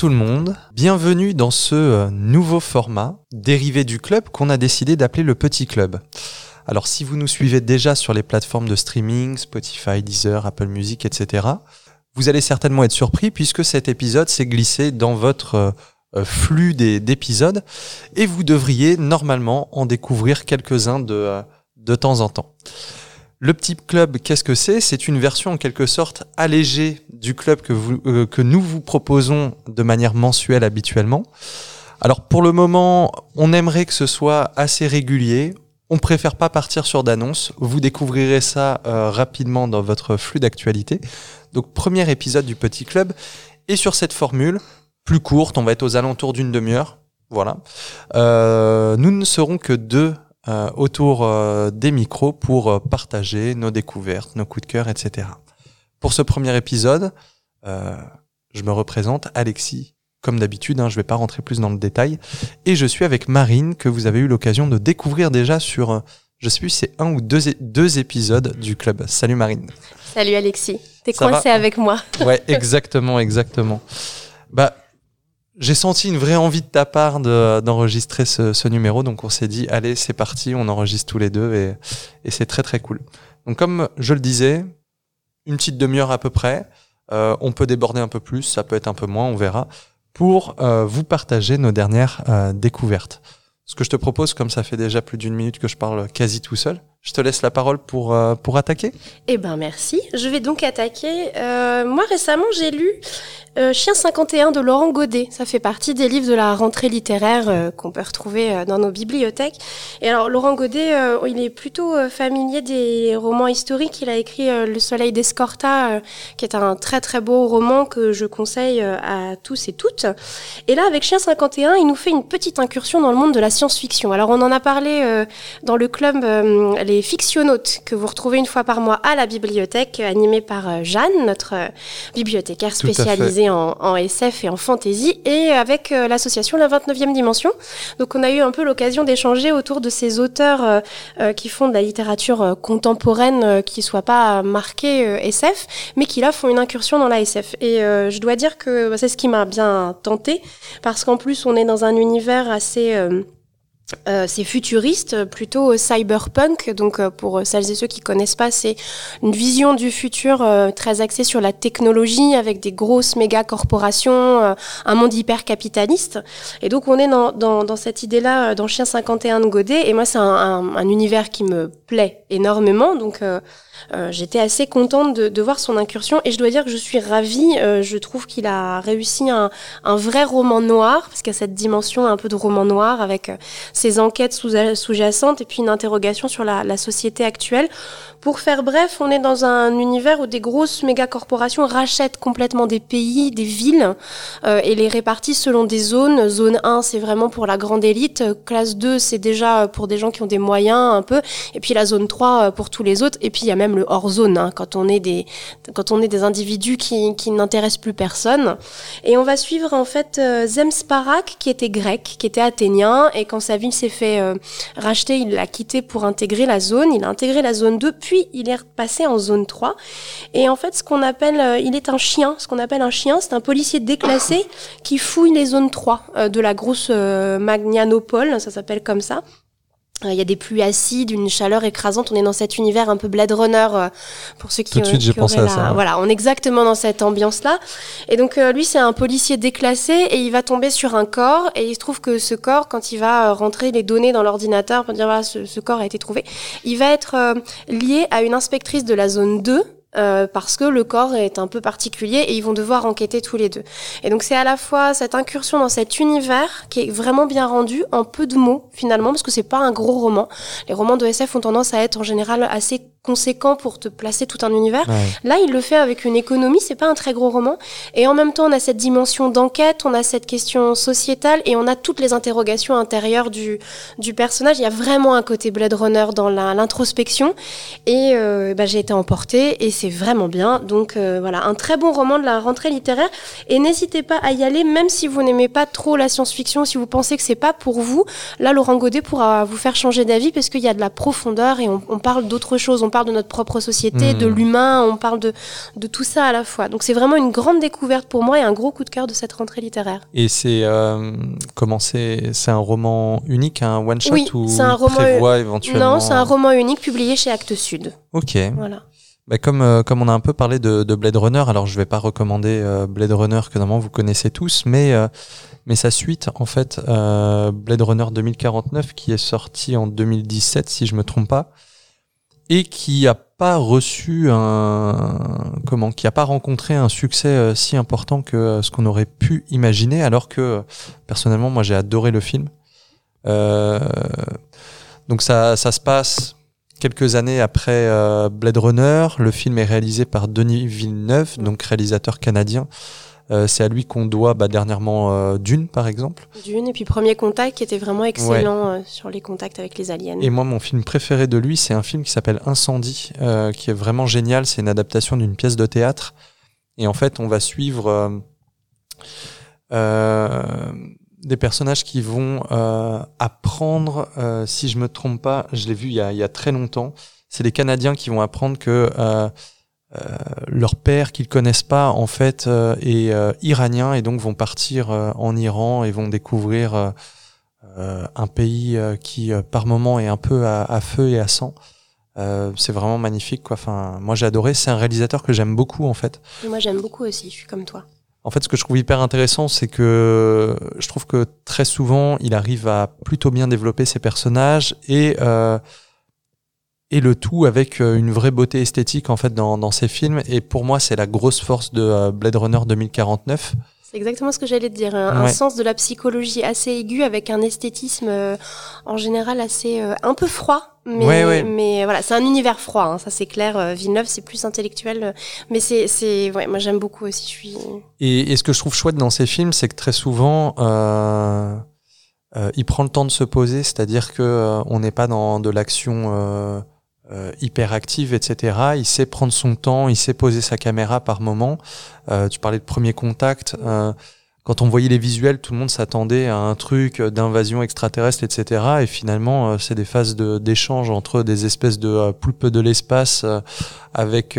tout le monde, bienvenue dans ce euh, nouveau format dérivé du club qu'on a décidé d'appeler le Petit Club. Alors si vous nous suivez déjà sur les plateformes de streaming, Spotify, Deezer, Apple Music, etc., vous allez certainement être surpris puisque cet épisode s'est glissé dans votre euh, euh, flux d'épisodes et vous devriez normalement en découvrir quelques-uns de, de temps en temps. Le petit club, qu'est-ce que c'est? C'est une version en quelque sorte allégée du club euh, que nous vous proposons de manière mensuelle habituellement. Alors pour le moment, on aimerait que ce soit assez régulier. On préfère pas partir sur d'annonces. Vous découvrirez ça euh, rapidement dans votre flux d'actualité. Donc premier épisode du petit club. Et sur cette formule, plus courte, on va être aux alentours d'une demi-heure. Voilà. Euh, nous ne serons que deux euh, autour euh, des micros pour euh, partager nos découvertes, nos coups de cœur, etc. Pour ce premier épisode, je me représente Alexis. Comme d'habitude, hein, je ne vais pas rentrer plus dans le détail. Et je suis avec Marine, que vous avez eu l'occasion de découvrir déjà sur, je sais plus, c'est un ou deux, deux épisodes du club. Salut Marine. Salut Alexis. T'es coincé avec moi. ouais, exactement, exactement. Bah, j'ai senti une vraie envie de ta part d'enregistrer ce, ce, numéro, donc on s'est dit, allez, c'est parti, on enregistre tous les deux et, et c'est très très cool. Donc comme je le disais, une petite demi-heure à peu près, euh, on peut déborder un peu plus, ça peut être un peu moins, on verra, pour euh, vous partager nos dernières euh, découvertes. Ce que je te propose, comme ça fait déjà plus d'une minute que je parle quasi tout seul, je te laisse la parole pour, euh, pour attaquer. Eh ben merci. Je vais donc attaquer. Euh, moi récemment j'ai lu euh, Chien 51 de Laurent Godet. Ça fait partie des livres de la rentrée littéraire qu'on peut retrouver dans nos bibliothèques. Et alors Laurent Godet, il est plutôt familier des romans historiques. Il a écrit Le Soleil d'Escorta, qui est un très très beau roman que je conseille à tous et toutes. Et là avec Chien 51, il nous fait une petite incursion dans le monde de la science-fiction. Alors on en a parlé dans le club les fictionnautes que vous retrouvez une fois par mois à la bibliothèque, animée par euh, Jeanne, notre euh, bibliothécaire spécialisée en, SF et en fantasy, et avec euh, l'association La 29e Dimension. Donc on a eu un peu l'occasion d'échanger autour de ces auteurs qui font de la littérature contemporaine qui soit pas marquée SF, mais qui là font une incursion dans la SF. Et je dois dire que bah, c'est ce qui m'a bien tenté, parce qu'en plus on est dans un univers assez euh, c'est futuriste, plutôt cyberpunk. Donc, euh, pour celles et ceux qui connaissent pas, c'est une vision du futur euh, très axée sur la technologie, avec des grosses méga corporations, un monde hyper capitaliste. Et donc, on est dans, dans, dans cette idée-là dans Chien 51 de Godet. Et moi, c'est un, un, un, univers qui me plaît énormément. Donc, euh, j'étais assez contente de, voir son incursion et je dois dire que je suis ravie. Euh, je trouve qu'il a réussi un, vrai roman noir, parce qu'il y a cette dimension un peu de roman noir avec euh, ses enquêtes sous-jacentes et puis une interrogation sur la, société actuelle. Pour faire bref, on est dans un univers où des grosses méga-corporations rachètent complètement des pays, des villes et les répartissent selon des zones. Zone 1, c'est vraiment pour la grande élite. Classe 2, c'est déjà pour des gens qui ont des moyens un peu. Et puis la zone 3 pour tous les autres. Et puis il y a même le hors zone hein, quand on est des quand on est des individus qui, qui n'intéressent plus personne. Et on va suivre en fait euh, Zemsparak qui était grec, qui était athénien et quand sa ville s'est fait euh, racheter, il l'a quitté pour intégrer la zone. Il a intégré la zone 2 puis il est repassé en zone 3. Et en fait, ce qu'on appelle, euh, il est un chien. Ce qu'on appelle un chien, c'est un policier déclassé qui fouille les zones 3 de la grosse Magnanopole, ça s'appelle comme ça. Euh, il y a des pluies acides, une chaleur écrasante. On est dans cet univers un peu Blade Runner euh, pour ceux qui. Tout de suite, j'ai pensé à ça. Voilà, on est exactement dans cette ambiance-là. Et donc euh, lui, c'est un policier déclassé et il va tomber sur un corps et il se trouve que ce corps, quand il va rentrer les données dans l'ordinateur pour dire voilà, ce, ce, corps a été trouvé, il va être lié à une inspectrice de la zone 2 euh, parce que le corps est un peu particulier et ils vont devoir enquêter tous les deux. Et donc c'est à la fois cette incursion dans cet univers qui est vraiment bien rendu en peu de mots finalement parce que c'est pas un gros roman. Les romans de SF ont tendance à être en général assez conséquent pour te placer tout un univers. Là, il le fait avec une économie, c'est pas un très gros roman. Et en même temps, on a cette dimension d'enquête, on a cette question sociétale et on a toutes les interrogations intérieures du, du personnage. Il y a vraiment un côté Blade Runner dans l'introspection. Et euh, bah, j'ai été emportée et c'est vraiment bien. Donc voilà, un très bon roman de la rentrée littéraire. Et n'hésitez pas à y aller, même si vous n'aimez pas trop la science-fiction, si vous pensez que c'est pas pour vous. Là, Laurent Godet pourra vous faire changer d'avis parce qu'il y a de la profondeur et on, parle d'autre chose. On parle de notre propre société, de hmm. l'humain, on parle de, de tout ça à la fois. Donc c'est vraiment une grande découverte pour moi et un gros coup de cœur de cette rentrée littéraire. Et c'est euh, comment c'est c'est un roman unique, un one shot oui, ou c'est un roman éventuellement Non, c'est un roman unique publié chez Actes Sud. Ok. Voilà. Bah comme, euh, comme on a un peu parlé de, de, Blade Runner, alors je vais pas recommander euh, Blade Runner que normalement vous connaissez tous, mais, euh, mais sa suite, en fait, Blade Runner 2049, qui est sorti en 2017, si je me trompe pas, et qui a pas reçu un comment qui a pas rencontré un succès si important que ce qu'on aurait pu imaginer alors que personnellement moi j'ai adoré le film. Donc ça ça se passe quelques années après euh, Blade Runner. Le film est réalisé par Denis Villeneuve, donc réalisateur canadien. Euh, c'est à lui qu'on doit bah, dernièrement euh, Dune, par exemple. Dune, et puis Premier Contact, qui était vraiment excellent sur les contacts avec les aliens. Et moi, mon film préféré de lui, c'est un film qui s'appelle Incendie, qui est vraiment génial. C'est une adaptation d'une pièce de théâtre. Et en fait, on va suivre des personnages qui vont euh, apprendre, euh, si je me trompe pas, je l'ai vu il y, a, il y a, très longtemps, c'est des Canadiens qui vont apprendre que euh, leur père qu'ils connaissent pas en fait est iranien et donc vont partir en Iran et vont découvrir un pays qui par moment est un peu à, feu et à sang. c'est vraiment magnifique. Enfin, moi j'ai adoré. C'est un réalisateur que j'aime beaucoup en fait. moi j'aime beaucoup aussi. Je suis comme toi. En fait, ce que je trouve hyper intéressant, c'est que je trouve que très souvent, il arrive à plutôt bien développer ses personnages et euh, et le tout avec euh, une vraie beauté esthétique en fait dans, dans ses films. Et pour moi, c'est la grosse force de euh, Blade Runner 2049. C'est exactement ce que j'allais te dire. Un, sens de la psychologie assez aigu avec un esthétisme euh, en général assez euh, un peu froid. Mais, mais voilà, c'est un univers froid, hein, ça c'est clair. Euh, Villeneuve, c'est plus intellectuel. mais c'est, c'est, ouais, moi j'aime beaucoup aussi. Je suis... et, et, ce que je trouve chouette dans ces films, c'est que très souvent, il prend le temps de se poser, c'est-à-dire que on n'est pas dans de l'action euh, hyper active, etc. Il sait prendre son temps, il sait poser sa caméra par moment. Euh, tu parlais de premier contact. Euh, quand on voyait les visuels, tout le monde s'attendait à un truc d'invasion extraterrestre, etc. Et finalement, c'est des phases d'échange entre des espèces de poulpes de l'espace avec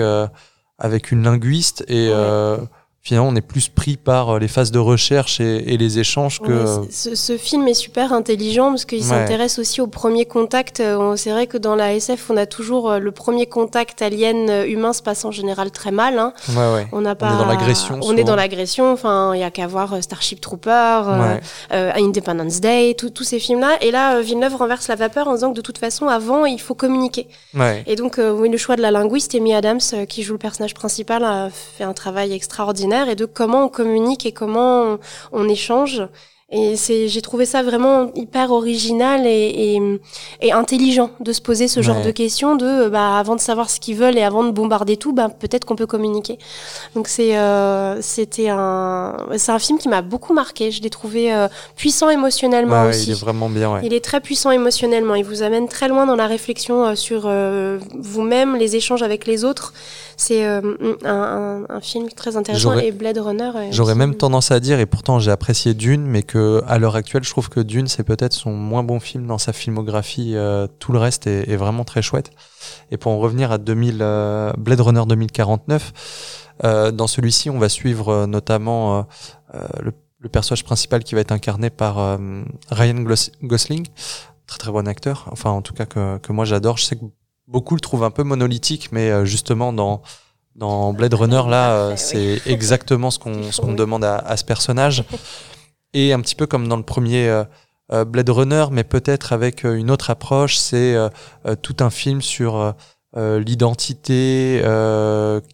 avec une linguiste et finalement on est plus pris par euh, les phases de recherche et, les échanges que ce, film est super intelligent parce qu'il s'intéresse aussi au premier contact euh, c'est vrai que dans la SF on a toujours euh, le premier contact alien humain se passe en général très mal hein. ouais, on n'a pas on est dans l'agression on est dans l'agression enfin il y a qu'à voir Starship Trooper Independence Day tous ces films là et là Villeneuve renverse la vapeur en disant que de toute façon avant il faut communiquer. Et donc oui le choix de la linguiste Amy Adams qui joue le personnage principal a fait un travail extraordinaire et de comment on communique et comment on, échange. Et c'est, j'ai trouvé ça vraiment hyper original et, et, intelligent de se poser ce genre de questions de, bah, avant de savoir ce qu'ils veulent et avant de bombarder tout, bah, peut-être qu'on peut communiquer. Donc c'est, euh, c'était un, c'est un film qui m'a beaucoup marqué. Je l'ai trouvé euh, puissant émotionnellement aussi. il est vraiment bien. Il est très puissant émotionnellement. Il vous amène très loin dans la réflexion euh, sur vous-même, les échanges avec les autres. C'est euh, un, un, film très intéressant et Blade Runner. J'aurais même tendance à dire, et pourtant j'ai apprécié Dune, mais que à l'heure actuelle, je trouve que Dune c'est peut-être son moins bon film dans sa filmographie. Euh, tout le reste est, est, vraiment très chouette. Et pour en revenir à 2000, euh, Blade Runner 2049, dans celui-ci, on va suivre notamment le, le, personnage principal qui va être incarné par Ryan Gosling, très très bon acteur. Enfin, en tout cas que, que moi j'adore. Je sais que beaucoup le trouvent un peu monolithique, mais euh, justement dans dans Blade Runner là, euh, c'est exactement ce qu'on ce qu'on demande à, à, ce personnage. Et un petit peu comme dans le premier euh, Blade Runner, mais peut-être avec une autre approche, c'est tout un film sur l'identité,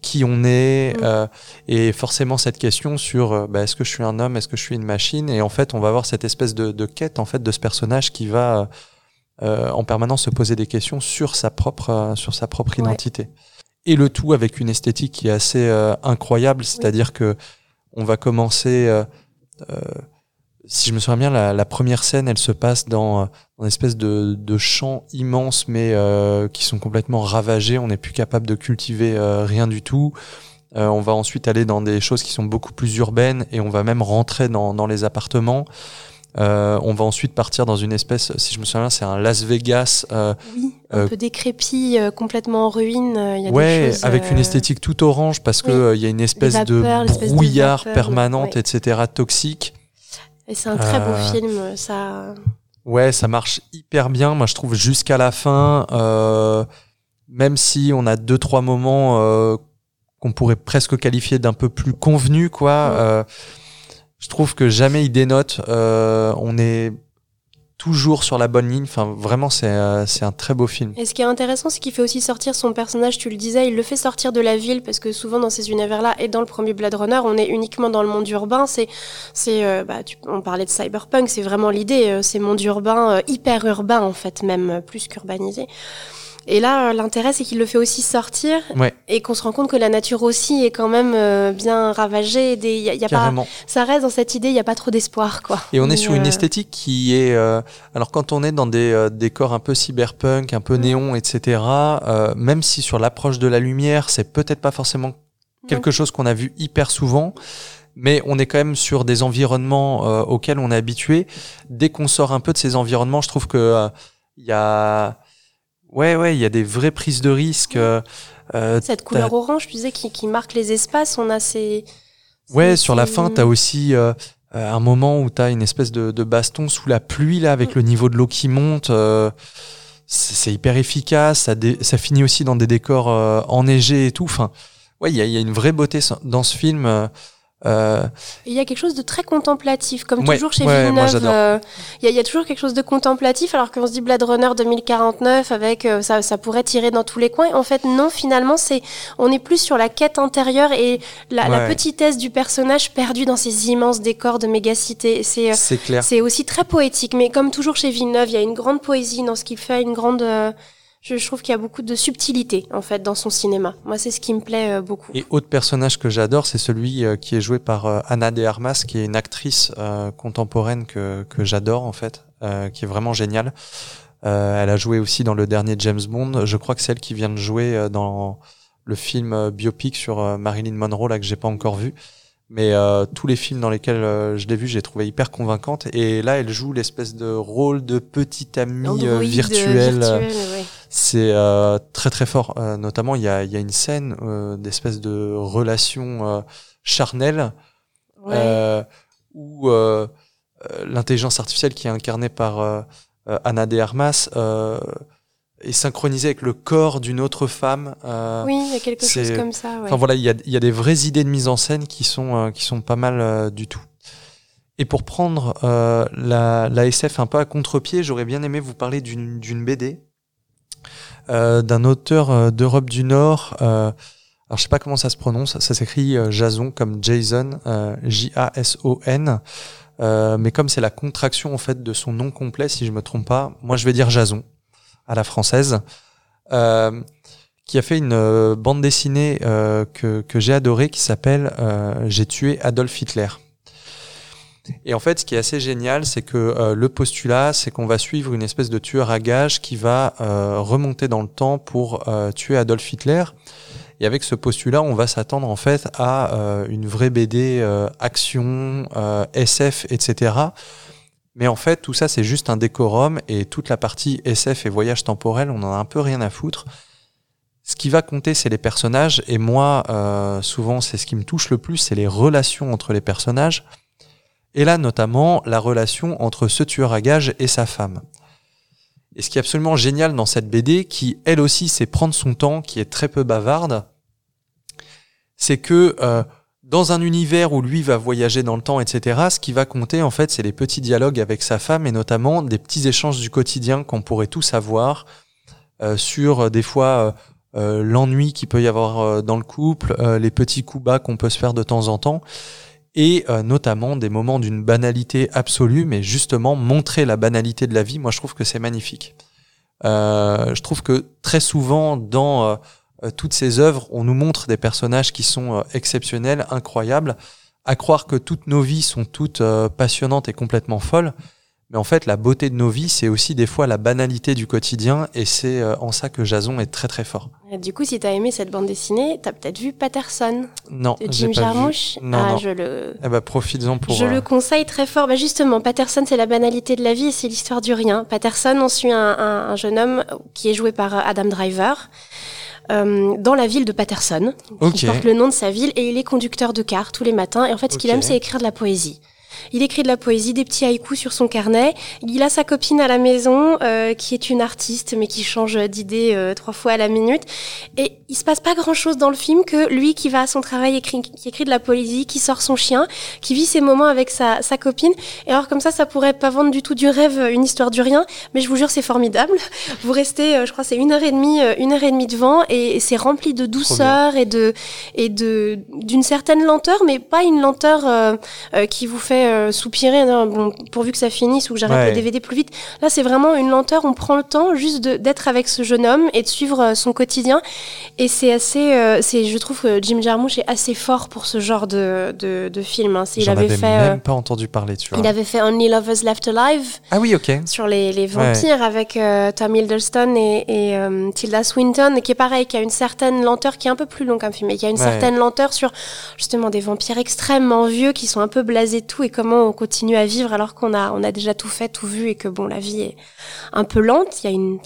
qui on est, mm. et forcément cette question sur bah, est-ce que je suis un homme, est-ce que je suis une machine, et en fait on va avoir cette espèce de, de quête en fait de ce personnage qui va euh, en permanence se poser des questions sur sa propre, euh, sur sa propre identité. Et le tout avec une esthétique qui est assez euh, incroyable, c'est-à-dire que on va commencer si je me souviens bien, la, la, première scène, elle se passe dans, dans une espèce de, de champs immenses, mais euh, qui sont complètement ravagés. On n'est plus capable de cultiver euh, rien du tout. Euh, on va ensuite aller dans des choses qui sont beaucoup plus urbaines et on va même rentrer dans, dans les appartements. Euh, on va ensuite partir dans une espèce, si je me souviens, c'est un Las Vegas. Euh, oui, un euh, peu décrépit, euh, complètement en ruine. Y a ouais, choses, avec une esthétique tout orange parce que il y a une espèce vapeurs, de brouillard de vapeur, permanente, ouais. etc., toxique. Et c'est un très beau film, ça. Ouais, ça marche hyper bien. Moi, je trouve jusqu'à la fin, même si on a deux trois moments qu'on pourrait presque qualifier d'un peu plus convenus, quoi. Ouais je trouve que jamais il dénote. Euh, on est toujours sur la bonne ligne. Enfin, vraiment, c'est euh, un très beau film. Et ce qui est intéressant, c'est qu'il fait aussi sortir son personnage. Tu le disais, il le fait sortir de la ville parce que souvent dans ces univers-là et dans le premier Blade Runner, on est uniquement dans le monde urbain. C'est euh, bah, on parlait de cyberpunk, c'est vraiment l'idée. Euh, c'est monde urbain, euh, hyper urbain en fait, même plus qu'urbanisé. Et là, l'intérêt, c'est qu'il le fait aussi sortir ouais. et qu'on se rend compte que la nature aussi est quand même euh, bien ravagée. Il y a, y a pas, ça reste dans cette idée, il n'y a pas trop d'espoir, quoi. Et on est sur une esthétique qui est, euh, alors quand on est dans des euh, décors un peu cyberpunk, un peu néon, etc. Euh, même si sur l'approche de la lumière, c'est peut-être pas forcément quelque chose qu'on a vu hyper souvent. Mais on est quand même sur des environnements auxquels on est habitué. Dès qu'on sort un peu de ces environnements, je trouve que il y a Ouais, ouais, il y a des vraies prises de risques. Euh, Cette couleur orange, tu disais, qui, qui, marque les espaces, on a ces... Ouais, sur la fin, tu as aussi euh, un moment où tu as une espèce de, de, baston sous la pluie, là, avec mm. le niveau de l'eau qui monte. Euh, c'est hyper efficace, ça, dé, ça finit aussi dans des décors euh, enneigés et tout. Enfin, ouais, il y a, y a, une vraie beauté dans ce film. Euh... Il y a quelque chose de très contemplatif, comme ouais, toujours chez ouais, Villeneuve. Euh, il y, y, a toujours quelque chose de contemplatif, alors qu'on se dit Blade Runner 2049 avec euh, ça, ça pourrait tirer dans tous les coins. En fait, non. Finalement, c'est on est plus sur la quête intérieure et la, ouais. la petitesse du personnage perdu dans ces immenses décors de mégacité. C'est c'est clair. C'est aussi très poétique, mais comme toujours chez Villeneuve, il y a une grande poésie dans ce qu'il fait, une grande je, trouve qu'il y a beaucoup de subtilité en fait dans son cinéma. Moi, c'est ce qui me plaît euh, beaucoup. Et autre personnage que j'adore, c'est celui euh, qui est joué par euh, Anna de Armas, qui est une actrice contemporaine que, que j'adore en fait, euh, qui est vraiment géniale. Euh, elle a joué aussi dans le dernier James Bond. Je crois que c'est elle qui vient de jouer dans le film biopic sur Marilyn Monroe là que j'ai pas encore vu. Mais euh, tous les films dans lesquels euh, je l'ai vu, j'ai trouvé hyper convaincante. Et là, elle joue l'espèce de rôle de petite amie euh, virtuelle. ouais. C'est euh, très très fort. Euh, notamment, il y a, y a une scène d'espèce de relation charnelle ouais. où l'intelligence artificielle qui est incarnée par Anna de Armas est synchronisé avec le corps d'une autre femme. Euh, oui, il y a quelque chose comme ça. Ouais. Enfin voilà, il y a, y a, des vraies idées de mise en scène qui sont euh, qui sont pas mal euh, du tout. Et pour prendre euh, la, la, SF un peu à contre-pied, j'aurais bien aimé vous parler d'une BD euh, d'un auteur d'Europe du Nord. alors je sais pas comment ça se prononce, ça s'écrit Jason comme Jason, J-A-S-O-N. mais comme c'est la contraction en fait de son nom complet, si je me trompe pas, moi je vais dire Jason à la française, euh, qui a fait une euh, bande dessinée euh, que, j'ai adorée qui s'appelle J'ai tué Adolf Hitler. Et en fait, ce qui est assez génial, c'est que le postulat, c'est qu'on va suivre une espèce de tueur à gages qui va remonter dans le temps pour tuer Adolf Hitler. Et avec ce postulat, on va s'attendre en fait à une vraie BD action, SF, etc mais en fait, tout ça, c'est juste un décorum et toute la partie SF et voyage temporel, on en a un peu rien à foutre. Ce qui va compter, c'est les personnages. Et moi, euh, souvent, c'est ce qui me touche le plus, c'est les relations entre les personnages. Et là, notamment, la relation entre ce tueur à gages et sa femme. Et ce qui est absolument génial dans cette BD, qui elle aussi sait prendre son temps, qui est très peu bavarde, c'est que euh, dans un univers où lui va voyager dans le temps, etc., ce qui va compter, en fait, c'est les petits dialogues avec sa femme et notamment des petits échanges du quotidien qu'on pourrait tous avoir euh, sur euh, des fois euh, euh l'ennui qu'il peut y avoir euh, dans le couple, euh, les petits coups bas qu'on peut se faire de temps en temps et notamment des moments d'une banalité absolue, mais justement montrer la banalité de la vie, moi je trouve que c'est magnifique. je trouve que très souvent dans toutes ces œuvres, on nous montre des personnages qui sont euh, exceptionnels, incroyables, à croire que toutes nos vies sont toutes euh, passionnantes et complètement folles. Mais en fait, la beauté de nos vies, c'est aussi des fois la banalité du quotidien, et c'est euh, en ça que Jason est très très fort. Du coup, si t'as aimé cette bande dessinée, t'as peut-être vu Patterson Non, de Jim. Jarmusch. Non, ah, non. je le, Eh ben, profites-en pour. je euh, le conseille très fort. Bah justement, Patterson, c'est la banalité de la vie et c'est l'histoire du rien. Patterson, on suit un, un- un jeune homme qui est joué par euh, Adam Driver. Euh, dans la ville de Patterson, Ok. qui porte le nom de sa ville, et il est conducteur de car tous les matins. Et en fait, ce qu'il aime, c'est écrire de la poésie. Il écrit de la poésie, des petits haïkus sur son carnet. Il a sa copine à la maison, euh, qui est une artiste, mais qui change d'idée euh, trois fois à la minute. Et il se passe pas grand chose dans le film que lui qui va à son travail, écrit, qui écrit de la poésie, qui sort son chien, qui vit ses moments avec sa, sa copine. Et alors comme ça, ça pourrait pas vendre du tout du rêve, une histoire du rien. Mais je vous jure, c'est formidable. Vous restez, euh, je crois, c'est une heure et demie, euh, une heure et demie devant, et, et c'est rempli de douceur et de et de d'une certaine lenteur, mais pas une lenteur euh, euh, qui vous fait euh, soupirer. Non, bon, pourvu que ça finisse ou que j'arrête Ouais. le DVD plus vite. Là, c'est vraiment une lenteur. On prend le temps juste d'être avec ce jeune homme et de suivre euh, son quotidien. Et c'est assez, euh, c'est, je trouve que Jim Jarmusch est assez fort pour ce genre de de, de film. Hein. Il avait fait, même pas entendu parler, tu vois. il avait fait Only Lovers Left Alive Ah oui, ok. sur les, les vampires avec Tom Hiddleston et, et Tilda Swinton, qui est pareil, qui a une certaine lenteur, qui est un peu plus long qu'un film, mais qui a une Ouais. certaine lenteur sur justement des vampires extrêmement vieux qui sont un peu blasés de tout et comment on continue à vivre alors qu'on a, on a déjà tout fait, tout vu et que bon, la vie est un peu lente. Il y a une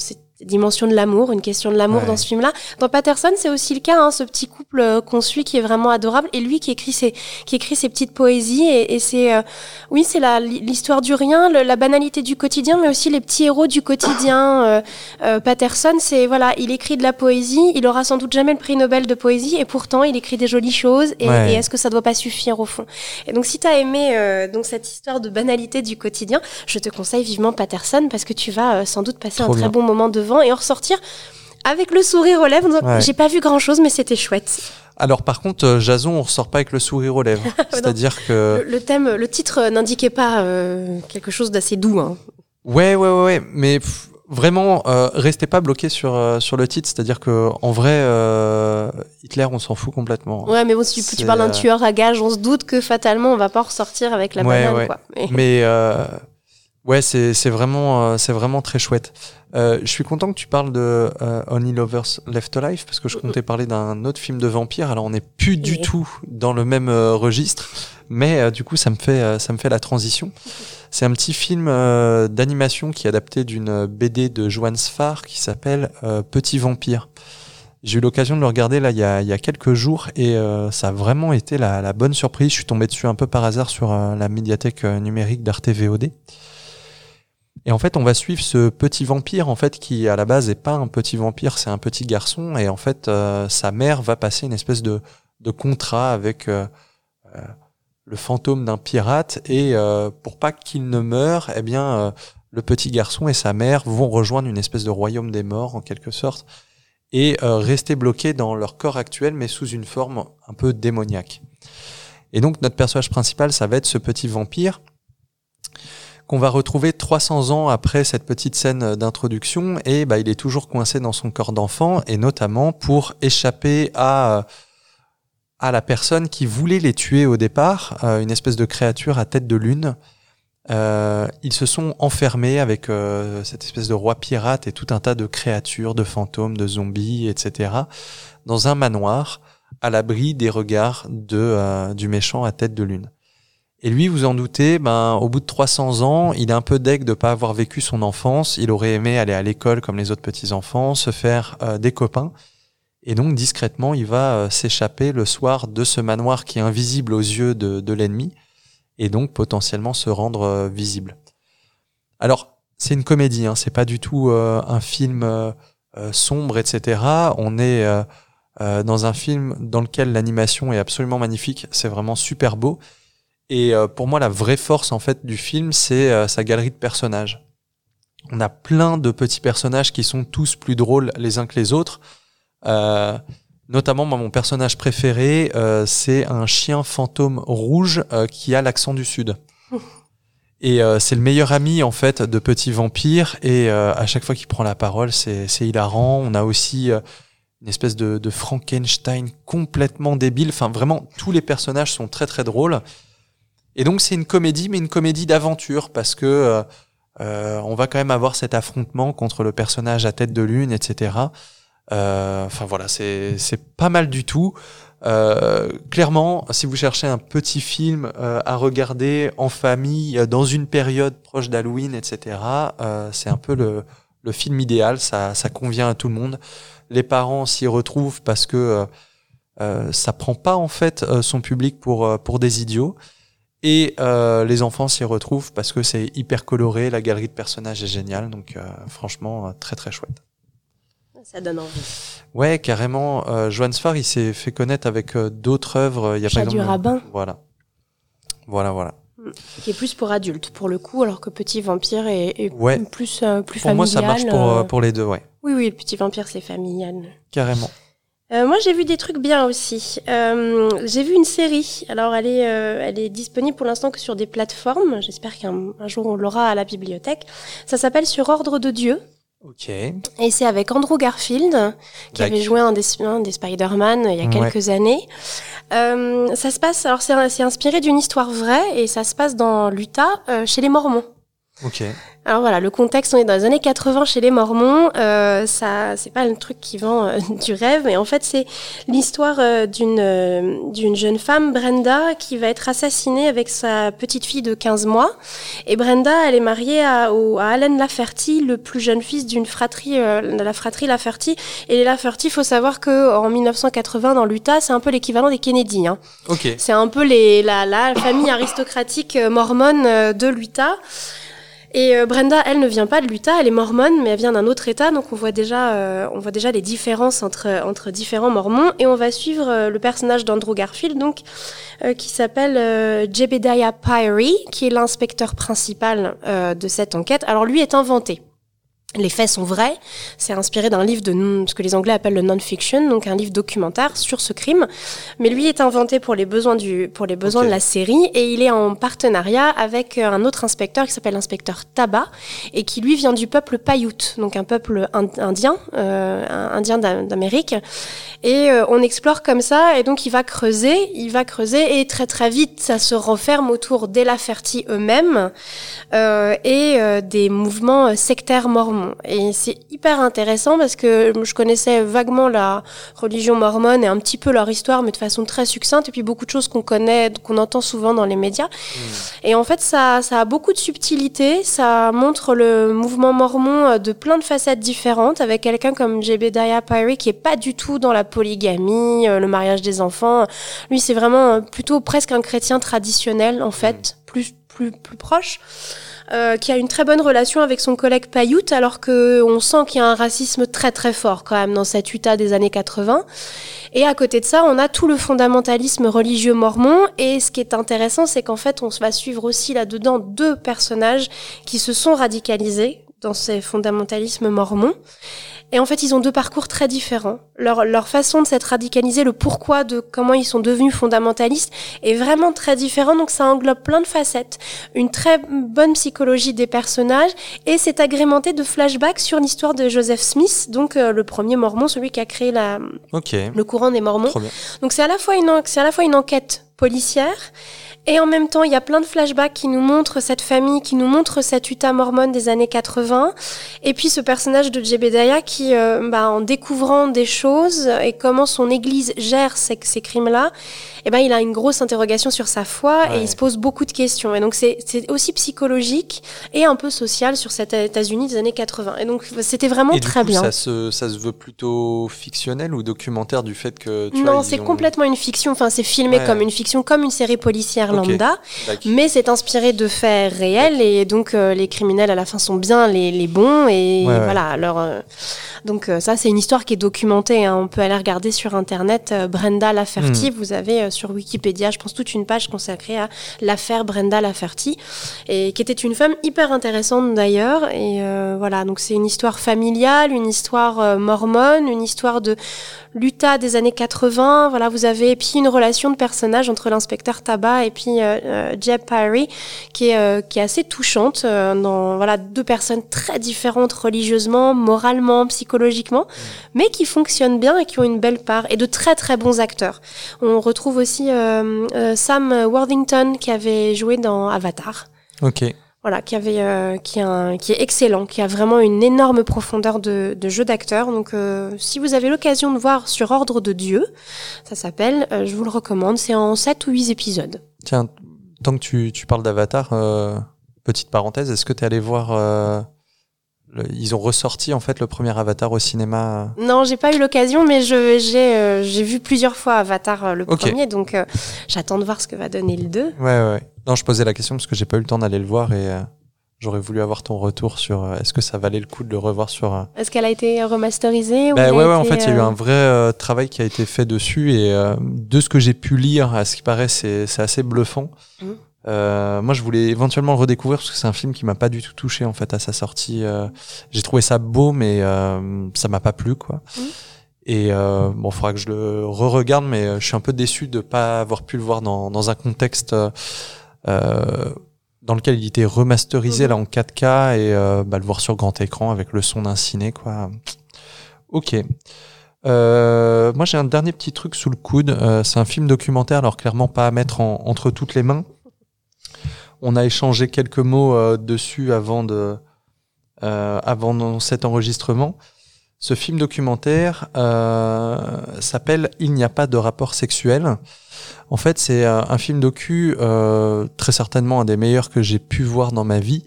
dimension de l'amour, une question de l'amour Ouais. dans ce film-là. Dans Patterson, c'est aussi le cas, hein, ce petit couple euh, qu'on suit qui est vraiment adorable et lui qui écrit ses, qui écrit ses petites poésies et, et c'est euh, oui, c'est la l'histoire du rien, le- la banalité du quotidien, mais aussi les petits héros du quotidien. Euh, Patterson, c'est voilà, il écrit de la poésie, il aura sans doute jamais le prix Nobel de poésie, et pourtant il écrit des jolies choses. Et, Ouais. et est-ce que ça doit pas suffire au fond? Et donc, si t'as aimé donc cette histoire de banalité du quotidien, je te conseille vivement Patterson parce que tu vas sans doute passer Trop un très bon moment devant et en ressortir. Avec le sourire aux lèvres, Ouais. j'ai pas vu grand chose, mais c'était chouette. Alors par contre, euh, Jason, on ressort pas avec le sourire aux lèvres. C'est-à-dire que Le, le thème, le titre euh, n'indiquait pas euh, quelque chose d'assez doux. Hein. ouais, ouais, ouais, ouais, mais pff, vraiment, euh, restez pas bloqué sur euh, sur le titre. C'est-à-dire que en vrai, Hitler, on s'en fout complètement. Ouais, mais bon, si tu, parles d'un tueur à gage, on se doute que fatalement, on va pas ressortir avec la Ouais, banane, ouais. quoi. Mais- Mais ouais, c'est c'est vraiment euh, c'est vraiment très chouette. Euh, je suis content que tu parles de euh, Only Lovers Left Alive parce que je comptais parler d'un autre film de vampire. Alors on n'est plus du tout dans le même euh, registre, mais euh, du coup ça me fait ça me fait la transition. C'est un petit film euh, d'animation qui est adapté d'une BD de Johan Sfar qui s'appelle euh, Petit Vampire. J'ai eu l'occasion de le regarder là il y a, il y a quelques jours et euh, ça a vraiment été la, la bonne surprise. Je suis tombé dessus un peu par hasard sur euh, la médiathèque numérique d'Arte VOD. Et en fait, on va suivre ce petit vampire en fait qui à la base est pas un petit vampire, c'est un petit garçon. Et en fait euh, sa mère va passer une espèce de, contrat avec euh, euh, le fantôme d'un pirate. Et pour pas qu'il ne meure, eh bien le petit garçon et sa mère vont rejoindre une espèce de royaume des morts en quelque sorte et rester bloqués dans leur corps actuel mais sous une forme un peu démoniaque. Et donc notre personnage principal, ça va être ce petit vampire qu'on va retrouver 300 ans après cette petite scène d'introduction et bah, il est toujours coincé dans son corps d'enfant et notamment pour échapper à à la personne qui voulait les tuer au départ, euh, une espèce de créature à tête de lune. Euh, ils se sont enfermés avec euh, cette espèce de roi pirate et tout un tas de créatures, de fantômes, de zombies, etc. dans un manoir à l'abri des regards de, du méchant à tête de lune. Et lui, vous en doutez, ben, au bout de 300 ans, il est un peu deg de pas avoir vécu son enfance. Il aurait aimé aller à l'école comme les autres petits-enfants, se faire euh, des copains. Et donc, discrètement, il va euh, s'échapper le soir de ce manoir qui est invisible aux yeux de, l'ennemi et donc potentiellement se rendre euh, visible. Alors, c'est une comédie, hein, c'est pas du tout un film sombre, etc. On est dans un film dans lequel l'animation est absolument magnifique, c'est vraiment super beau. Et euh, pour moi, la vraie force en fait du film, c'est euh, sa galerie de personnages. On a plein de petits personnages qui sont tous plus drôles les uns que les autres. Euh, notamment, moi, mon personnage préféré, euh, c'est un chien fantôme rouge euh, qui a l'accent du sud. Et c'est le meilleur ami en fait de Petit Vampire. Et à chaque fois qu'il prend la parole, c'est hilarant. On a aussi une espèce de, de Frankenstein complètement débile. Enfin, vraiment, tous les personnages sont très très drôles. Et donc, c'est une comédie, mais une comédie d'aventure, parce que euh, euh, on va quand même avoir cet affrontement contre le personnage à tête de lune, etc. Euh, Enfin voilà, c'est pas mal du tout. Euh, clairement, si vous cherchez un petit film euh, à regarder en famille euh, dans une période proche d'Halloween, etc., c'est un peu le, le film idéal. Ça, ça convient à tout le monde. Les parents s'y retrouvent parce que ça prend pas en fait son public pour pour des idiots. Et euh, les enfants s'y retrouvent parce que c'est hyper coloré, la galerie de personnages est géniale, donc euh, franchement euh, très très chouette. Ça donne envie. Ouais, carrément. Euh, Johan Sfar, il s'est fait connaître avec euh, d'autres œuvres. Il y a Chat par du exemple- rabbin. Voilà. Voilà, voilà. Qui est plus pour adultes, pour le coup, alors que Petit Vampire est, est Ouais. plus, euh, plus Pour familial. moi, ça marche pour, euh, euh, pour les deux, ouais. Oui, oui, Petit Vampire, c'est familial. Carrément. Euh, moi, j'ai vu des trucs bien aussi. Euh, j'ai vu une série. Alors, elle est, euh, elle est disponible pour l'instant que sur des plateformes. J'espère qu'un un jour on l'aura à la bibliothèque. Ça s'appelle Sur ordre de Dieu. Ok. Et c'est avec Andrew Garfield, qui avait joué un des, un des Spider-Man il y a Ouais. quelques années. Euh, ça se passe, alors c'est c'est inspiré d'une histoire vraie, et ça se passe dans l'Utah, euh, chez les Mormons. Ok. Alors voilà, le contexte, on est dans les années 80 chez les Mormons. Euh, ça, c'est pas le truc qui vend euh, du rêve, mais en fait, c'est l'histoire euh, d'une euh, d'une jeune femme, Brenda, qui va être assassinée avec sa petite fille de 15 mois. Et Brenda, elle est mariée à, au, à Allen Laferty, le plus jeune fils d'une fratrie, de la fratrie Laferty. Et les Laferty, faut savoir que en 1980, dans l'Utah, c'est un peu l'équivalent des Kennedy. Hein. Ok. C'est un peu les, la, la famille aristocratique mormone de l'Utah. Et euh, Brenda, elle ne vient pas de l'Utah, elle est mormone, mais elle vient d'un autre État, donc on voit déjà, euh, on voit déjà les différences entre entre différents mormons. Et on va suivre euh, le personnage d'Andrew Garfield, donc qui s'appelle Jebediah Pyrie, qui est l'inspecteur principal de cette enquête. Alors lui est inventé. Les faits sont vrais. C'est inspiré d'un livre de ce que les Anglais appellent le non-fiction, donc un livre documentaire sur ce crime. Mais lui est inventé pour les besoins du, pour les besoins Ok. de la série et il est en partenariat avec euh, un autre inspecteur qui s'appelle l'inspecteur Tabac et qui lui vient du peuple Paiute, donc un peuple in- indien, euh, indien d'A- d'Amérique. Et euh, on explore comme ça et donc il va creuser, il va creuser et très très vite ça se renferme autour des Laferty eux-mêmes euh, et des mouvements sectaires mormons. Et c'est hyper intéressant parce que je connaissais vaguement la religion mormone et un petit peu leur histoire, mais de façon très succincte, et puis beaucoup de choses qu'on connaît, qu'on entend souvent dans les médias. Et en fait, ça, ça a beaucoup de subtilité, ça montre le mouvement mormon euh, de plein de facettes différentes, avec quelqu'un comme Jebediah Pyrie qui est pas du tout dans la polygamie, euh, le mariage des enfants. Lui, c'est vraiment euh, plutôt presque un chrétien traditionnel, en fait, plus, plus, plus proche. Euh, qui a une très bonne relation avec son collègue Paiute, alors que on sent qu'il y a un racisme très très fort quand même dans cette Utah des années 80. Et à côté de ça, on a tout le fondamentalisme religieux mormon. Et ce qui est intéressant, c'est qu'en fait, on va suivre aussi là-dedans deux personnages qui se sont radicalisés dans ces fondamentalismes mormons. Et en fait, ils ont deux parcours très différents. Leur, leur façon de s'être radicalisés, le pourquoi de comment ils sont devenus fondamentalistes est vraiment très différent. Donc ça englobe plein de facettes. Une très bonne psychologie des personnages et c'est agrémenté de flashbacks sur l'histoire de Joseph Smith, donc euh, le premier mormon, celui qui a créé la, le courant des mormons. Donc c'est à la fois une c'est à la fois une enquête policière. Et en même temps il y a plein de flashbacks qui nous montrent cette famille, qui nous montrent cette Utah mormone des années 80 et puis ce personnage de Jebediah qui euh, bah, en découvrant des choses et comment son église gère ces, crimes-là, eh ben il a une grosse interrogation sur sa foi et il se pose beaucoup de questions et donc c'est aussi psychologique et un peu social sur cet États-Unis des années 80 et donc c'était vraiment Et du très coup, bien. Ça se, ça se veut plutôt fictionnel ou documentaire du fait que tu non, c'est ont- complètement une fiction. Enfin, c'est filmé Ouais. comme une fiction, comme une série policière lambda, mais c'est inspiré de faits réels et donc euh, les criminels à la fin sont bien les, les bons et Ouais, voilà. Alors euh, donc euh, ça, c'est une histoire qui est documentée. hein. On peut aller regarder sur internet. Brenda Laferty, Hmm. vous avez sur Wikipédia, je pense toute une page consacrée à l'affaire Brenda Lafferty, et qui était une femme hyper intéressante d'ailleurs. Et euh, voilà, donc c'est une histoire familiale, une histoire euh, mormone, une histoire de l'Utah des années 80. Voilà, vous avez et puis une relation de personnage entre l'inspecteur Tabac et puis euh, Jeb Parry qui est qui est assez touchante. dans voilà deux personnes très différentes religieusement, moralement, psychologiquement, mais qui fonctionnent bien et qui ont une belle part et de très très bons acteurs. On retrouve aussi Sam Worthington qui avait joué dans Avatar. Ok. Voilà, qui avait, euh, qui, a qui est excellent, qui a vraiment une énorme profondeur de, de jeu d'acteur. Donc, euh, si vous avez l'occasion de voir sur Ordre de Dieu, ça s'appelle, euh, je vous le recommande. C'est en 7 ou 8 épisodes. Tiens, tant que tu, tu parles d'Avatar, petite parenthèse, est-ce que tu es allé voir ils ont ressorti en fait le premier Avatar au cinéma. Non, j'ai pas eu l'occasion, mais je, j'ai, euh, j'ai vu plusieurs fois Avatar euh, le premier, donc euh, j'attends de voir ce que va donner le 2. Ouais, ouais. Non, je posais la question parce que j'ai pas eu le temps d'aller le voir et j'aurais voulu avoir ton retour sur est-ce que ça valait le coup de le revoir sur. Est-ce qu'elle a été remasterisée bah, Ouais, ouais. En fait, il y a eu un vrai travail qui a été fait dessus et de ce que j'ai pu lire, à ce qui paraît, c'est, c'est assez bluffant. Mmh. Euh, moi, je voulais éventuellement le redécouvrir parce que c'est un film qui m'a pas du tout touché en fait à sa sortie. Euh, j'ai trouvé ça beau, mais euh, ça m'a pas plu quoi. Mmh. Et euh, bon, il faudra que je le re-regarde, mais euh, je suis un peu déçu de pas avoir pu le voir dans, dans un contexte dans lequel il était remasterisé mmh. là en 4K et bah, le voir sur grand écran avec le son d'un ciné quoi. Ok. moi, j'ai un dernier petit truc sous le coude. c'est un film documentaire, alors clairement pas à mettre entre toutes les mains. On a échangé quelques mots euh, dessus avant de euh, avant cet enregistrement. Ce film documentaire euh, s'appelle Il n'y a pas de rapport sexuel. En fait, c'est un film docu très certainement un des meilleurs que j'ai pu voir dans ma vie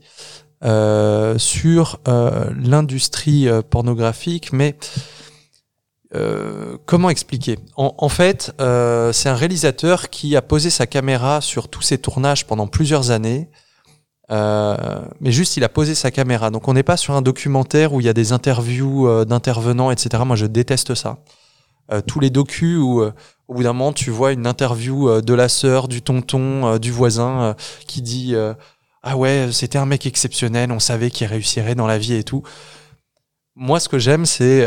sur l'industrie pornographique, mais euh, comment expliquer? En, fait, euh, c'est un réalisateur qui a posé sa caméra sur tous ses tournages pendant plusieurs années. Euh, mais juste, il a posé sa caméra. Donc, on n'est pas sur un documentaire où il y a des interviews d'intervenants, etc. Moi, je déteste ça. tous les docus où, au bout d'un moment, tu vois une interview de la sœur, du tonton, du voisin qui dit ah ouais, c'était un mec exceptionnel, on savait qu'il réussirait dans la vie et tout. Moi, ce que j'aime, c'est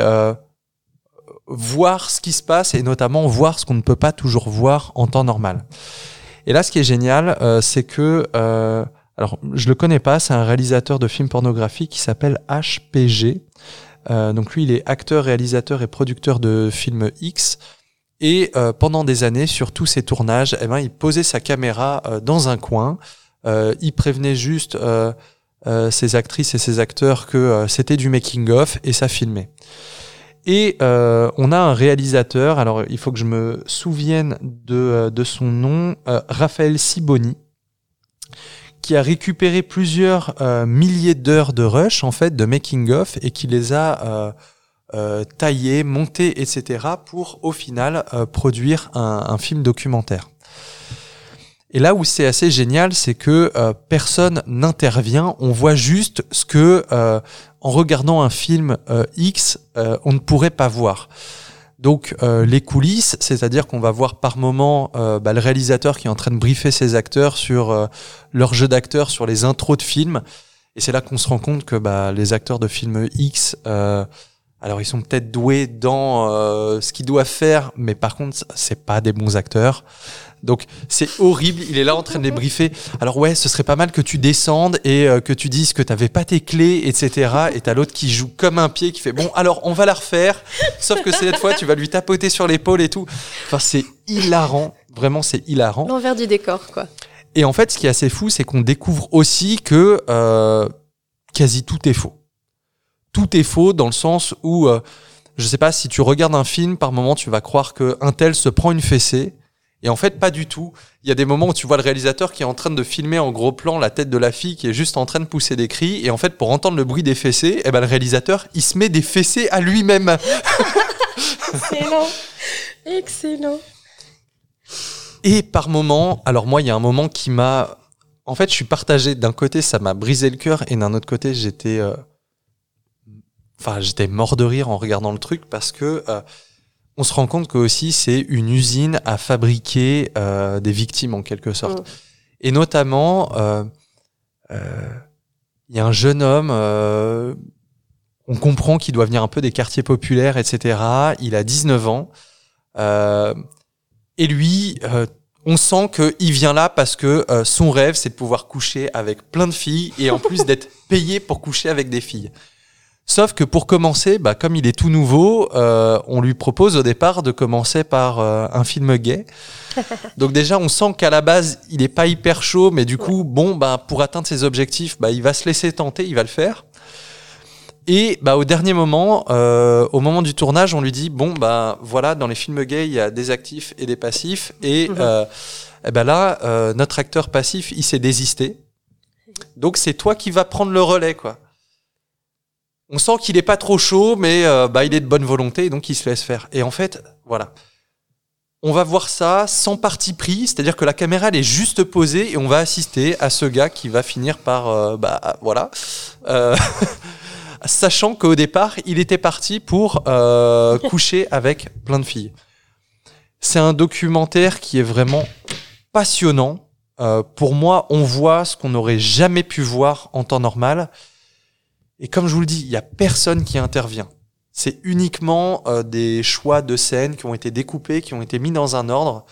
voir ce qui se passe et notamment voir ce qu'on ne peut pas toujours voir en temps normal. Et là, ce qui est génial, euh, c'est que, euh, alors je le connais pas, c'est un réalisateur de films pornographiques qui s'appelle HPG. Euh, donc lui, il est acteur, réalisateur et producteur de films X. Et euh, pendant des années, sur tous ses tournages, eh ben, il posait sa caméra euh, dans un coin. il prévenait juste ses actrices et ses acteurs que c'était du making of et ça filmait. Et euh, on a un réalisateur, alors il faut que je me souvienne de, euh, de son nom, euh, Raphaël Siboni, qui a récupéré plusieurs milliers d'heures de rush, en fait, de making-of, et qui les a taillés, montés, etc., pour au final produire un, film documentaire. Et là où c'est assez génial, c'est que personne n'intervient, on voit juste ce que en regardant un film euh, X, euh, on ne pourrait pas voir. Donc euh, les coulisses, c'est-à-dire qu'on va voir par moment bah, le réalisateur qui est en train de briefer ses acteurs sur leur jeu d'acteurs, sur les intros de films. Et c'est là qu'on se rend compte que bah, les acteurs de films X, alors ils sont peut-être doués dans ce qu'ils doivent faire, mais par contre c'est pas des bons acteurs. Donc c'est horrible, il est là en train de les briefer. Alors ouais, ce serait pas mal que tu descendes et euh, que tu dises que t'avais pas tes clés, etc. Et t'as l'autre qui joue comme un pied, qui fait bon, alors on va la refaire. Sauf que cette fois, tu vas lui tapoter sur l'épaule et tout. Enfin, c'est hilarant, vraiment c'est hilarant. L'envers du décor, quoi. Et en fait, ce qui est assez fou, c'est qu'on découvre aussi que euh, quasi tout est faux. Tout est faux dans le sens où, euh, je sais pas, si tu regardes un film, par moment, tu vas croire que un tel se prend une fessée et en fait, pas du tout. Il y a des moments où tu vois le réalisateur qui est en train de filmer en gros plan la tête de la fille qui est juste en train de pousser des cris. Et en fait, pour entendre le bruit des fessées, eh ben, le réalisateur, il se met des fessées à lui-même. Excellent. Excellent. Et par moment, alors moi, il y a un moment qui m'a. En fait, je suis partagé. D'un côté, ça m'a brisé le cœur. Et d'un autre côté, j'étais. Euh, enfin, j'étais mort de rire en regardant le truc parce que. Euh, on se rend compte que aussi c'est une usine à fabriquer euh, des victimes en quelque sorte. Mm. Et notamment, euh, euh, il y a un jeune homme, euh, on comprend qu'il doit venir un peu des quartiers populaires, etc. Il a 19 ans. Euh, et lui, euh, on sent qu'il vient là parce que euh, son rêve, c'est de pouvoir coucher avec plein de filles et en plus d'être payé pour coucher avec des filles. Sauf que pour commencer, bah, comme il est tout nouveau, euh, on lui propose au départ de commencer par euh, un film gay. Donc déjà, on sent qu'à la base, il est pas hyper chaud, mais du coup, bon, bah, pour atteindre ses objectifs, bah, il va se laisser tenter, il va le faire. Et bah, au dernier moment, euh, au moment du tournage, on lui dit bon bah voilà, dans les films gays, il y a des actifs et des passifs, et euh, eh ben là, euh, notre acteur passif, il s'est désisté. Donc c'est toi qui vas prendre le relais, quoi. On sent qu'il est pas trop chaud, mais euh, bah il est de bonne volonté, donc il se laisse faire. Et en fait, voilà. On va voir ça sans parti pris, c'est-à-dire que la caméra elle est juste posée et on va assister à ce gars qui va finir par euh, bah voilà, Euh, sachant qu'au départ il était parti pour coucher avec plein de filles. C'est un documentaire qui est vraiment passionnant. Pour moi, on voit ce qu'on n'aurait jamais pu voir en temps normal. Et comme je vous le dis, il y a personne qui intervient. C'est uniquement euh, des choix de scènes qui ont été découpés, qui ont été mis dans un ordre.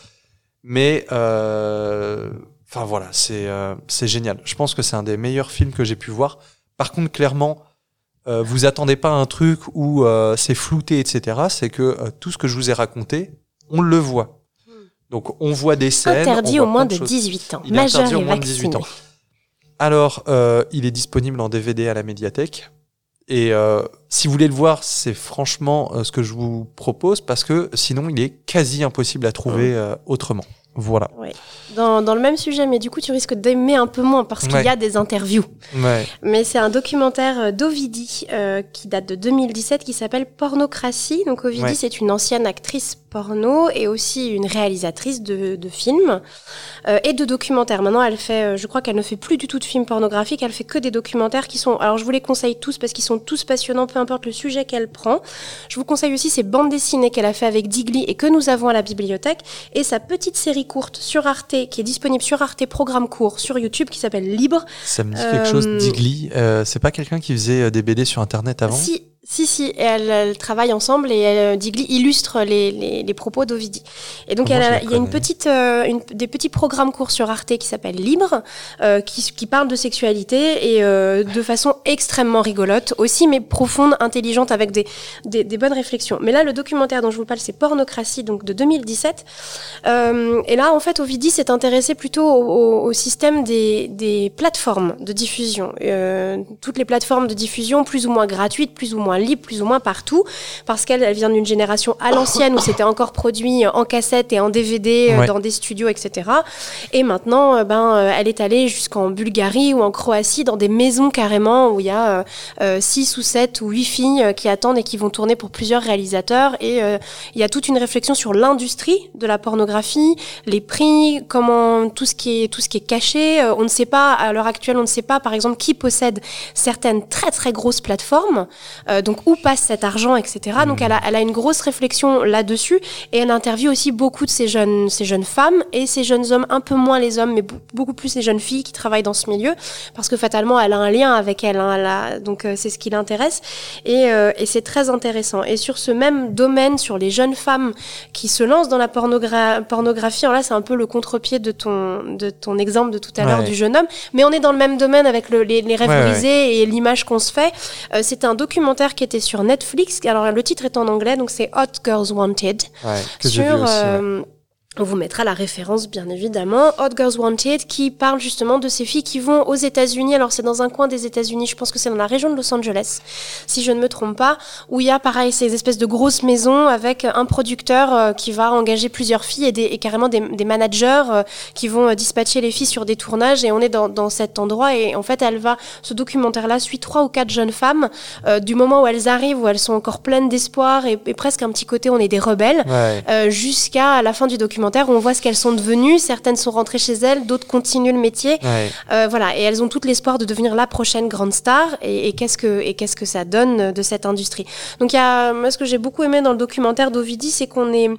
Mais, euh, enfin voilà, c'est euh, c'est génial. Je pense que c'est un des meilleurs films que j'ai pu voir. Par contre, clairement, euh, vous attendez pas un truc où euh, c'est flouté, etc. C'est que euh, tout ce que je vous ai raconté, on le voit. Donc on voit des scènes. Interdit on au moins de choses. 18 ans. Il est Majeur interdit au et moins de 18 vacciné. ans. Alors, euh, il est disponible en DVD à la médiathèque. Et euh, si vous voulez le voir, c'est franchement euh, ce que je vous propose parce que sinon, il est quasi impossible à trouver euh, autrement. Voilà. Dans, dans le même sujet, mais du coup, tu risques d'aimer un peu moins parce qu'il Ouais. y a des interviews. Ouais. Mais c'est un documentaire euh, d'Ovidi euh, qui date de 2017 qui s'appelle Pornocratie. Donc Ovidi, c'est une ancienne actrice porno et aussi une réalisatrice de, de films euh, et de documentaires. Maintenant, elle fait, je crois qu'elle ne fait plus du tout de films pornographiques, elle fait que des documentaires qui sont. Alors, je vous les conseille tous parce qu'ils sont tous passionnants, peu importe le sujet qu'elle prend. Je vous conseille aussi ses bandes dessinées qu'elle a fait avec Digli et que nous avons à la bibliothèque et sa petite série courte sur Arte qui est disponible sur Arte programme court sur YouTube qui s'appelle Libre. Ça me dit quelque chose, Euh, Digli. Euh, c'est pas quelqu'un qui faisait euh, des BD sur Internet avant? Si, si, si, elles, elles travaillent ensemble et elle, Digli illustre les, les, les propos d'Ovidi. Et donc elle il y a une petite, euh, une- des petits programmes courts sur Arte qui s'appellent Libre, euh, qui, qui parlent de sexualité et euh, de façon extrêmement rigolote aussi, mais profonde, intelligente, avec des, des, des bonnes réflexions. Mais là, le documentaire dont je vous parle, c'est Pornocratie, donc de 2017. Euh, et là, en fait, Ovidi s'est intéressé plutôt au, au- au système des, des plateformes de diffusion. Euh, toutes les plateformes de diffusion, plus ou moins gratuites, plus ou moins libres, plus ou moins partout, parce qu'elle elle vient d'une génération à l'ancienne où c'était encore produit en cassette et en DVD euh, Ouais. dans des studios, etc. Et maintenant, euh, ben, euh, elle est allée jusqu'en Bulgarie ou en Croatie, dans des maisons carrément où il y a euh, euh, six ou sept ou huit filles qui attendent et qui vont tourner pour plusieurs réalisateurs. Et euh, il y a toute une réflexion sur l'industrie de la pornographie, les prix, comment tout ce qui est tout ce qui est caché. On ne sait pas à l'heure actuelle, on ne sait pas par exemple qui possède certaines très très grosses plateformes, euh, donc où passe cet argent, etc. Donc elle a, elle a une grosse réflexion là-dessus et elle interviewe aussi beaucoup de ces jeunes ces jeunes femmes et ces jeunes hommes, un peu moins les hommes, mais be- beaucoup plus les jeunes filles qui travaillent dans ce milieu parce que fatalement elle a un lien avec elle, hein, elle a- donc euh, c'est ce qui l'intéresse et, euh, et c'est très intéressant. Et sur ce même domaine, sur les jeunes femmes qui se lancent dans la pornogra- pornographie, alors là c'est un peu le contre-pied de ton, de ton exemple de tout à l'heure du jeune homme, mais on est dans le même domaine avec le- les, les rêves Ouais, ouais. brisés et l'image qu'on se fait. Euh, c'est un documentaire qui était sur Netflix, alors le titre est en anglais, donc c'est Hot Girls Wanted Ouais, que j'ai sur vu aussi. ouais. On vous mettra la référence, bien évidemment. Hot Girls Wanted, qui parle justement de ces filles qui vont aux États-Unis. Alors, c'est dans un coin des États-Unis, je pense que c'est dans la région de Los Angeles, si je ne me trompe pas, où il y a pareil ces espèces de grosses maisons avec un producteur euh, qui va engager plusieurs filles et, des, et carrément des, des managers euh, qui vont euh, dispatcher les filles sur des tournages. Et on est dans, dans cet endroit. Et en fait, elle va, ce documentaire-là suit trois ou quatre jeunes femmes euh, du moment où elles arrivent, où elles sont encore pleines d'espoir et, et presque un petit côté, on est des rebelles Ouais. euh, jusqu'à la fin du documentaire où on voit ce qu'elles sont devenues. Certaines sont rentrées chez elles, d'autres continuent le métier. Ouais. Euh, voilà, et elles ont toutes l'espoir de devenir la prochaine grande star. Et, et qu'est-ce que et qu'est-ce que ça donne de cette industrie? Donc, il y a moi, ce que j'ai beaucoup aimé dans le documentaire d'Ovidie, c'est qu'on est,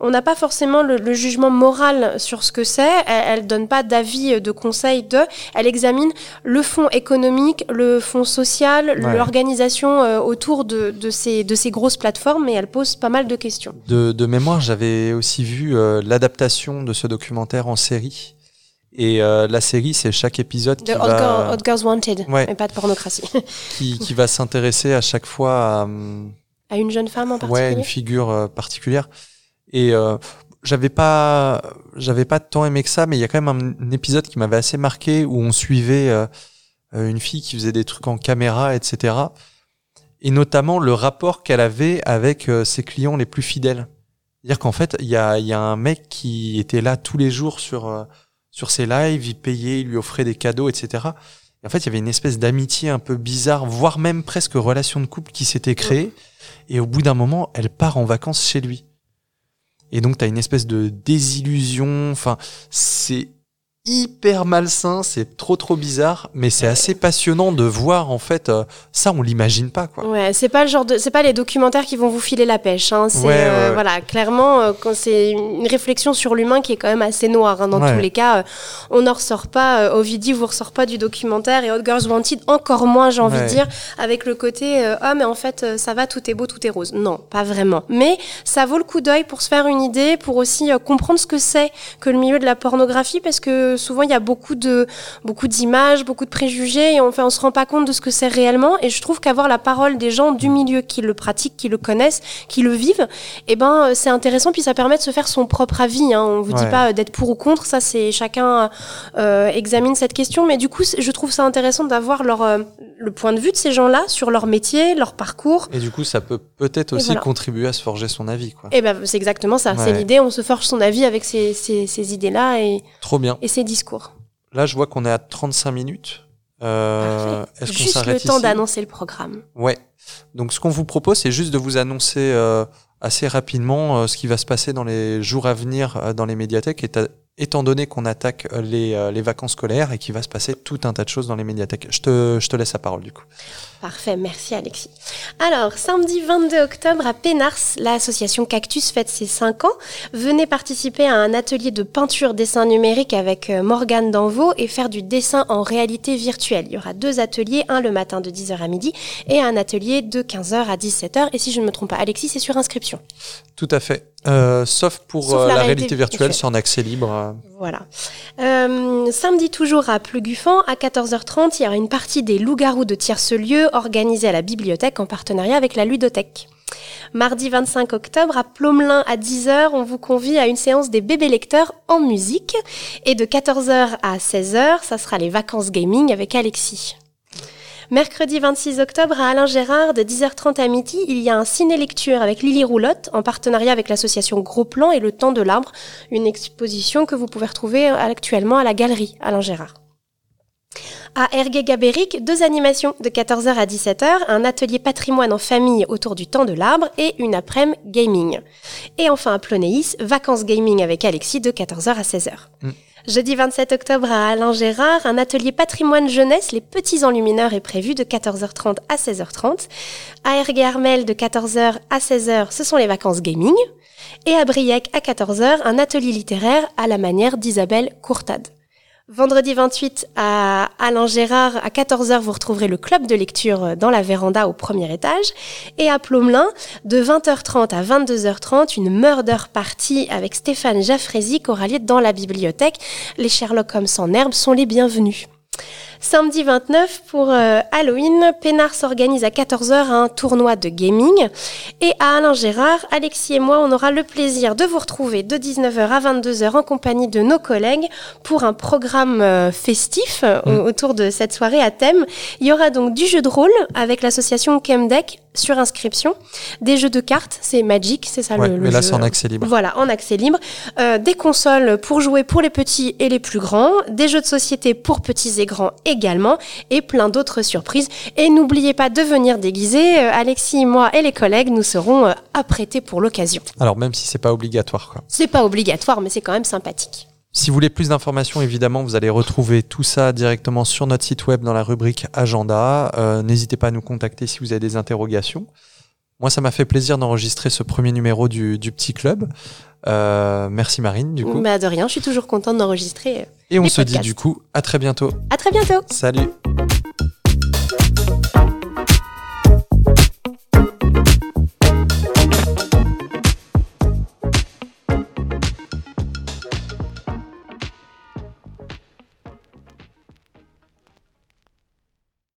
on n'a pas forcément le, le jugement moral sur ce que c'est. Elle, elle donne pas d'avis, de conseils, de. Elle examine le fond économique, le fond social, Ouais. l'organisation euh, autour de, de ces de ces grosses plateformes. Et elle pose pas mal de questions. De, de mémoire, j'avais aussi vu euh, l'adaptation de ce documentaire en série. Et euh, la série, c'est chaque épisode De qui Hot, va, Hot Girls Wanted, Ouais. mais pas de pornocratie. qui, qui va s'intéresser à chaque fois à, à une jeune femme en ouais, particulier. une figure euh, particulière. Et euh, j'avais pas, j'avais pas tant aimé que ça, mais il y a quand même un, un épisode qui m'avait assez marqué où on suivait euh, euh, une fille qui faisait des trucs en caméra, etc. Et notamment le rapport qu'elle avait avec euh, ses clients les plus fidèles. C'est-à-dire qu'en fait, il y a, y a un mec qui était là tous les jours sur euh, sur ses lives, il payait, il lui offrait des cadeaux, etc. Et en fait, il y avait une espèce d'amitié un peu bizarre, voire même presque relation de couple qui s'était créée. Et au bout d'un moment, elle part en vacances chez lui. Et donc, tu une espèce de désillusion. Enfin, c'est hyper malsain, c'est trop trop bizarre, mais c'est assez passionnant de voir en fait euh, ça, on l'imagine pas quoi. Ouais, c'est pas le genre de, c'est pas les documentaires qui vont vous filer la pêche. Hein. C'est Ouais, ouais, euh, ouais. voilà, clairement, euh, quand c'est une réflexion sur l'humain qui est quand même assez noire. Hein. Dans tous les cas, on n'en ressort pas. Ovidie vous ressort pas du documentaire et Hot Girls Wanted encore moins, j'ai envie de dire, avec le côté euh, ah mais en fait ça va, tout est beau, tout est rose. Non, pas vraiment. Mais ça vaut le coup d'œil pour se faire une idée, pour aussi comprendre ce que c'est que le milieu de la pornographie, parce que souvent il y a beaucoup de beaucoup d'images, beaucoup de préjugés, et on, fait, on se rend pas compte de ce que c'est réellement. Et je trouve qu'avoir la parole des gens du milieu qui le pratiquent, qui le connaissent, qui le vivent, eh ben euh, c'est intéressant. Puis ça permet de se faire son propre avis. Hein. On vous dit pas euh, d'être pour ou contre. Ça, c'est chacun euh, examine cette question. Mais du coup, je trouve ça intéressant d'avoir leur euh, le point de vue de ces gens-là sur leur métier, leur parcours. Et du coup, ça peut peut-être Et aussi voilà. contribuer à se forger son avis quoi. Et ben c'est exactement ça. C'est l'idée. On se forge son avis avec ces, ces, ces idées-là et, Trop bien. et discours. Là, je vois qu'on est à 35 minutes. Euh. Est-ce qu'on Juste le temps d'annoncer le programme. Ouais. Donc, ce qu'on vous propose, c'est juste de vous annoncer euh, assez rapidement euh, ce qui va se passer dans les jours à venir dans les médiathèques, éta- étant donné qu'on attaque euh, les, euh, les vacances scolaires et qu'il va se passer tout un tas de choses dans les médiathèques. Je te, je te laisse la parole, du coup. Parfait, merci Alexis. Alors, samedi 22 octobre à Pénars, l'association Cactus fête ses 5 ans. Venez participer à un atelier de peinture dessin numérique avec euh, Morgane Danvaux et faire du dessin en réalité virtuelle. Il y aura deux ateliers, un le matin de 10h à midi et un atelier de 15h à 17h. Et si je ne me trompe pas, Alexis, c'est sur inscription. Tout à fait. Euh, sauf pour Sauf euh, la la, réalité virtuelle, virtuelle. c'est en accès libre. euh. Voilà. Euh, samedi toujours à Pleguffan, à 14h30, il y aura une partie des loups-garous de Tierce-Lieu organisée à la bibliothèque en partenariat avec la ludothèque. Mardi 25 octobre, à Plomelin à 10h, on vous convie à une séance des bébés lecteurs en musique. Et de 14h à 16h, ça sera les vacances gaming avec Alexis. Mercredi 26 octobre à Alain Gérard, de 10h30 à midi, il y a un ciné-lecture avec Lily Roulotte en partenariat avec l'association Gros Plan et Le Temps de l'Arbre, une exposition que vous pouvez retrouver actuellement à la galerie Alain Gérard. À Ergué-Gabéric, deux animations de 14h à 17h, un atelier patrimoine en famille autour du temps de l'arbre et une après-midi gaming. Et enfin à Plonéis, vacances gaming avec Alexis de 14h à 16h. Mm. Jeudi 27 octobre à Alain Gérard, un atelier patrimoine jeunesse, les petits enlumineurs est prévu de 14h30 à 16h30. À Ergué-Armel de 14h à 16h, ce sont les vacances gaming. Et à Briec à 14h, un atelier littéraire à la manière d'Isabelle Courtade. Vendredi 28 à Alain Gérard, à 14h, vous retrouverez le club de lecture dans la véranda au premier étage. Et à Plomelin, de 20h30 à 22h30, une murder party avec Stéphane Jaffrézy lieu dans la bibliothèque. Les Sherlock Holmes en herbe sont les bienvenus. Samedi 29, pour euh, Halloween, Pénard s'organise à 14h un tournoi de gaming. Et à Alain Gérard, Alexis et moi, on aura le plaisir de vous retrouver de 19h à 22h en compagnie de nos collègues pour un programme euh, festif euh, Mm. autour de cette soirée à thème. Il y aura donc du jeu de rôle avec l'association Chemdeck sur inscription, des jeux de cartes, c'est Magic, c'est ça Ouais, le, le mais là, c'est en accès libre. Voilà, en accès libre. Euh, des consoles pour jouer pour les petits et les plus grands. Des jeux de société pour petits et grands également et plein d'autres surprises. Et n'oubliez pas de venir déguiser. Euh, Alexis, moi et les collègues, nous serons euh, apprêtés pour l'occasion. Alors même si c'est pas obligatoire. Quoi. C'est pas obligatoire, mais c'est quand même sympathique. Si vous voulez plus d'informations, évidemment, vous allez retrouver tout ça directement sur notre site web dans la rubrique Agenda. Euh, N'hésitez pas à nous contacter si vous avez des interrogations. Moi, ça m'a fait plaisir d'enregistrer ce premier numéro du, du petit club. Euh, merci Marine, du coup. Bah de rien, je suis toujours contente d'enregistrer. Et on les se dit du coup à très bientôt. À très bientôt. Salut